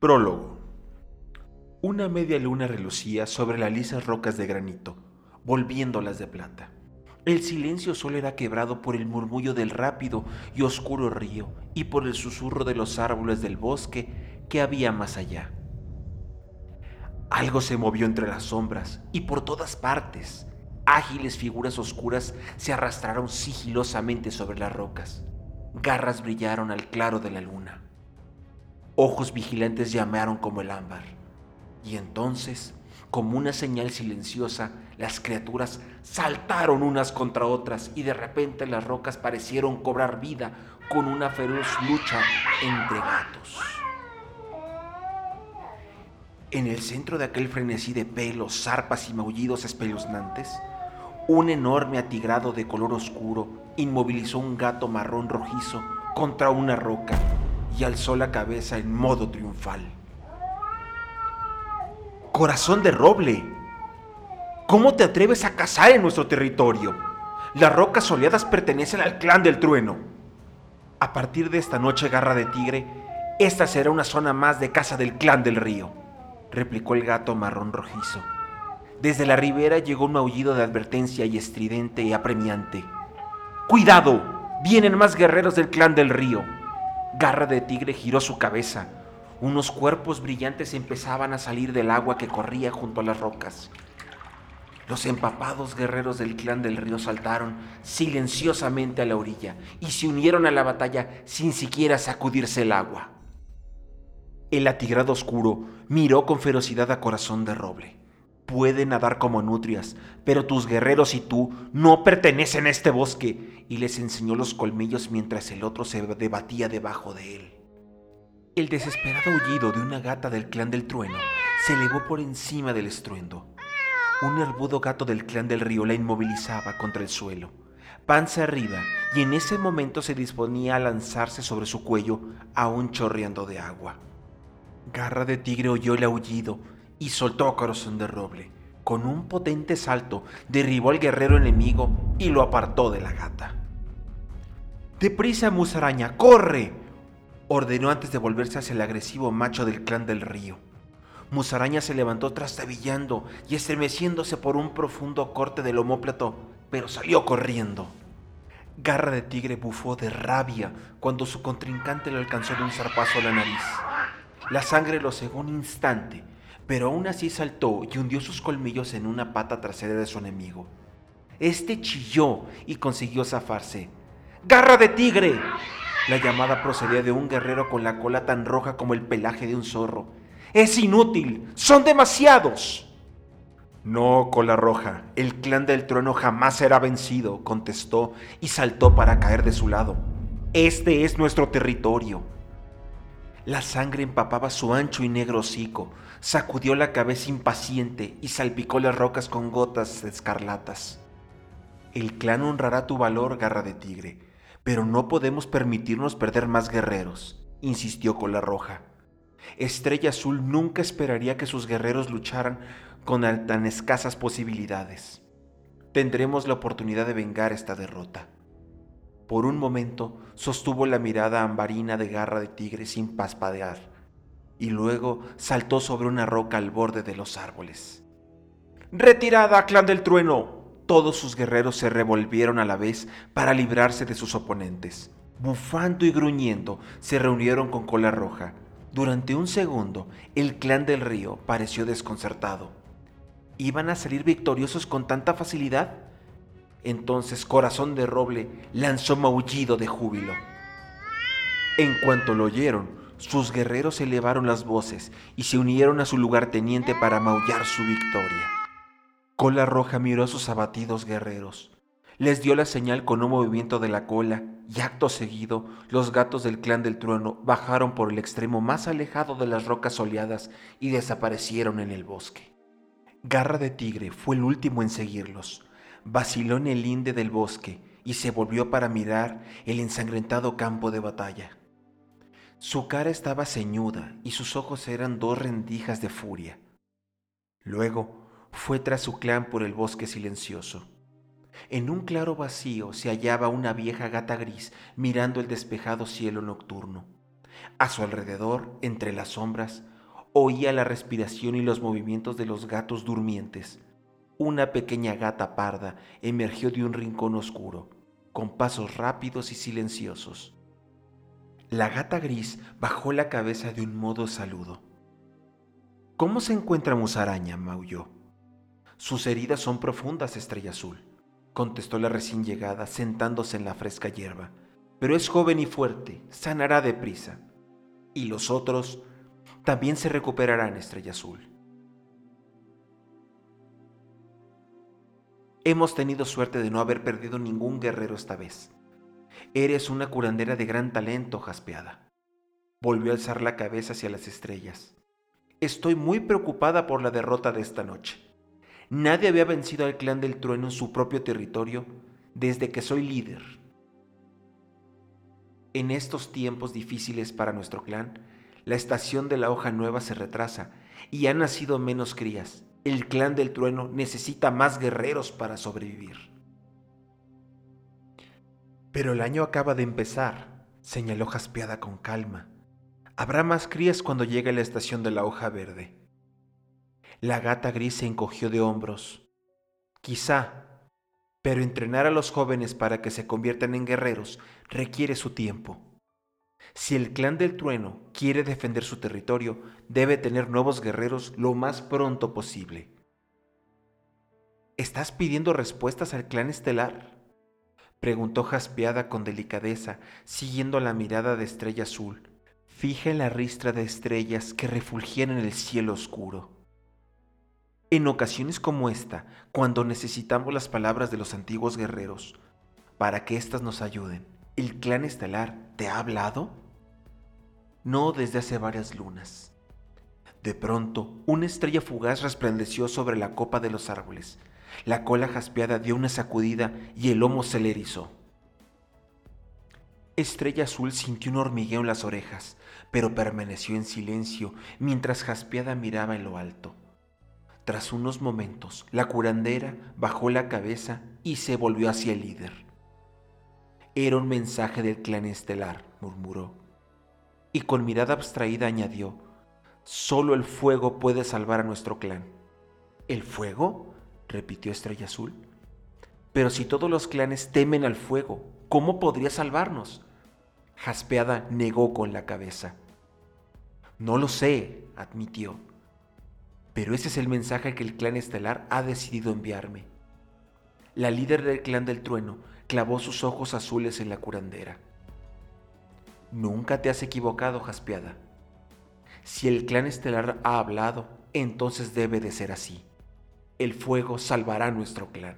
Prólogo. Una media luna relucía sobre las lisas rocas de granito, volviéndolas de plata. El silencio solo era quebrado por el murmullo del rápido y oscuro río y por el susurro de los árboles del bosque que había más allá. Algo se movió entre las sombras y por todas partes. Ágiles figuras oscuras se arrastraron sigilosamente sobre las rocas. Garras brillaron al claro de la luna. Ojos vigilantes llamaron como el ámbar. Y entonces, como una señal silenciosa, las criaturas saltaron unas contra otras y de repente las rocas parecieron cobrar vida con una feroz lucha entre gatos. En el centro de aquel frenesí de pelos, zarpas y maullidos espeluznantes, un enorme atigrado de color oscuro inmovilizó un gato marrón rojizo contra una roca y alzó la cabeza en modo triunfal. Corazón de roble, ¿cómo te atreves a cazar en nuestro territorio? Las rocas soleadas pertenecen al clan del trueno. A partir de esta noche, garra de tigre, esta será una zona más de caza del clan del río, replicó el gato marrón rojizo. Desde la ribera llegó un maullido de advertencia y estridente y apremiante. ¡Cuidado! Vienen más guerreros del clan del río. Garra de Tigre giró su cabeza. Unos cuerpos brillantes empezaban a salir del agua que corría junto a las rocas. Los empapados guerreros del clan del río saltaron silenciosamente a la orilla y se unieron a la batalla sin siquiera sacudirse el agua. El atigrado oscuro miró con ferocidad a Corazón de Roble. Puede nadar como nutrias, pero tus guerreros y tú no pertenecen a este bosque, y les enseñó los colmillos mientras el otro se debatía debajo de él. El desesperado aullido de una gata del clan del trueno se elevó por encima del estruendo. Un herbudo gato del clan del río la inmovilizaba contra el suelo, panza arriba, y en ese momento se disponía a lanzarse sobre su cuello, aún chorreando de agua. Garra de tigre oyó el aullido y soltó corazón de roble. Con un potente salto derribó al guerrero enemigo y lo apartó de la gata. ¡Deprisa, musaraña! ¡Corre! ordenó antes de volverse hacia el agresivo macho del clan del río. Musaraña se levantó trastabillando y estremeciéndose por un profundo corte del omóplato, pero salió corriendo. Garra de tigre bufó de rabia cuando su contrincante le alcanzó de un zarpazo a la nariz. La sangre lo cegó un instante pero aún así saltó y hundió sus colmillos en una pata trasera de su enemigo. Este chilló y consiguió zafarse. ¡Garra de tigre! La llamada procedía de un guerrero con la cola tan roja como el pelaje de un zorro. ¡Es inútil! ¡Son demasiados! No, cola roja, el clan del trueno jamás será vencido, contestó y saltó para caer de su lado. Este es nuestro territorio. La sangre empapaba su ancho y negro hocico, sacudió la cabeza impaciente y salpicó las rocas con gotas escarlatas. El clan honrará tu valor, garra de tigre, pero no podemos permitirnos perder más guerreros, insistió con la roja. Estrella Azul nunca esperaría que sus guerreros lucharan con tan escasas posibilidades. Tendremos la oportunidad de vengar esta derrota. Por un momento sostuvo la mirada ambarina de garra de tigre sin paspadear, y luego saltó sobre una roca al borde de los árboles. ¡Retirada, clan del trueno! Todos sus guerreros se revolvieron a la vez para librarse de sus oponentes. Bufando y gruñendo, se reunieron con cola roja. Durante un segundo, el clan del río pareció desconcertado. ¿Iban a salir victoriosos con tanta facilidad? Entonces Corazón de Roble lanzó maullido de júbilo. En cuanto lo oyeron, sus guerreros elevaron las voces y se unieron a su lugarteniente para maullar su victoria. Cola Roja miró a sus abatidos guerreros. Les dio la señal con un movimiento de la cola y acto seguido los gatos del clan del trueno bajaron por el extremo más alejado de las rocas soleadas y desaparecieron en el bosque. Garra de Tigre fue el último en seguirlos vaciló en el linde del bosque y se volvió para mirar el ensangrentado campo de batalla. Su cara estaba ceñuda y sus ojos eran dos rendijas de furia. Luego fue tras su clan por el bosque silencioso. En un claro vacío se hallaba una vieja gata gris mirando el despejado cielo nocturno. A su alrededor, entre las sombras, Oía la respiración y los movimientos de los gatos durmientes. Una pequeña gata parda emergió de un rincón oscuro, con pasos rápidos y silenciosos. La gata gris bajó la cabeza de un modo saludo. ¿Cómo se encuentra Musaraña? maulló. Sus heridas son profundas, estrella azul, contestó la recién llegada sentándose en la fresca hierba. Pero es joven y fuerte, sanará deprisa. Y los otros también se recuperarán, estrella azul. Hemos tenido suerte de no haber perdido ningún guerrero esta vez. Eres una curandera de gran talento, jaspeada. Volvió a alzar la cabeza hacia las estrellas. Estoy muy preocupada por la derrota de esta noche. Nadie había vencido al clan del trueno en su propio territorio desde que soy líder. En estos tiempos difíciles para nuestro clan, la estación de la hoja nueva se retrasa y han nacido menos crías. El clan del trueno necesita más guerreros para sobrevivir. Pero el año acaba de empezar, señaló Jaspeada con calma. Habrá más crías cuando llegue la estación de la hoja verde. La gata gris se encogió de hombros. Quizá, pero entrenar a los jóvenes para que se conviertan en guerreros requiere su tiempo. Si el clan del trueno quiere defender su territorio, debe tener nuevos guerreros lo más pronto posible. ¿Estás pidiendo respuestas al clan estelar? Preguntó jaspeada con delicadeza, siguiendo la mirada de estrella azul, fija en la ristra de estrellas que refulgían en el cielo oscuro. En ocasiones como esta, cuando necesitamos las palabras de los antiguos guerreros, para que éstas nos ayuden, ¿el clan estelar te ha hablado? No desde hace varias lunas. De pronto, una estrella fugaz resplandeció sobre la copa de los árboles, la cola jaspeada dio una sacudida y el lomo se le erizó. Estrella Azul sintió un hormigueo en las orejas, pero permaneció en silencio mientras Jaspeada miraba en lo alto. Tras unos momentos, la curandera bajó la cabeza y se volvió hacia el líder. Era un mensaje del clan estelar, murmuró, y con mirada abstraída añadió, solo el fuego puede salvar a nuestro clan. ¿El fuego? repitió Estrella Azul. Pero si todos los clanes temen al fuego, ¿cómo podría salvarnos? Jaspeada negó con la cabeza. No lo sé, admitió. Pero ese es el mensaje que el clan estelar ha decidido enviarme. La líder del clan del trueno clavó sus ojos azules en la curandera. Nunca te has equivocado, Jaspeada. Si el clan estelar ha hablado, entonces debe de ser así el fuego salvará nuestro clan.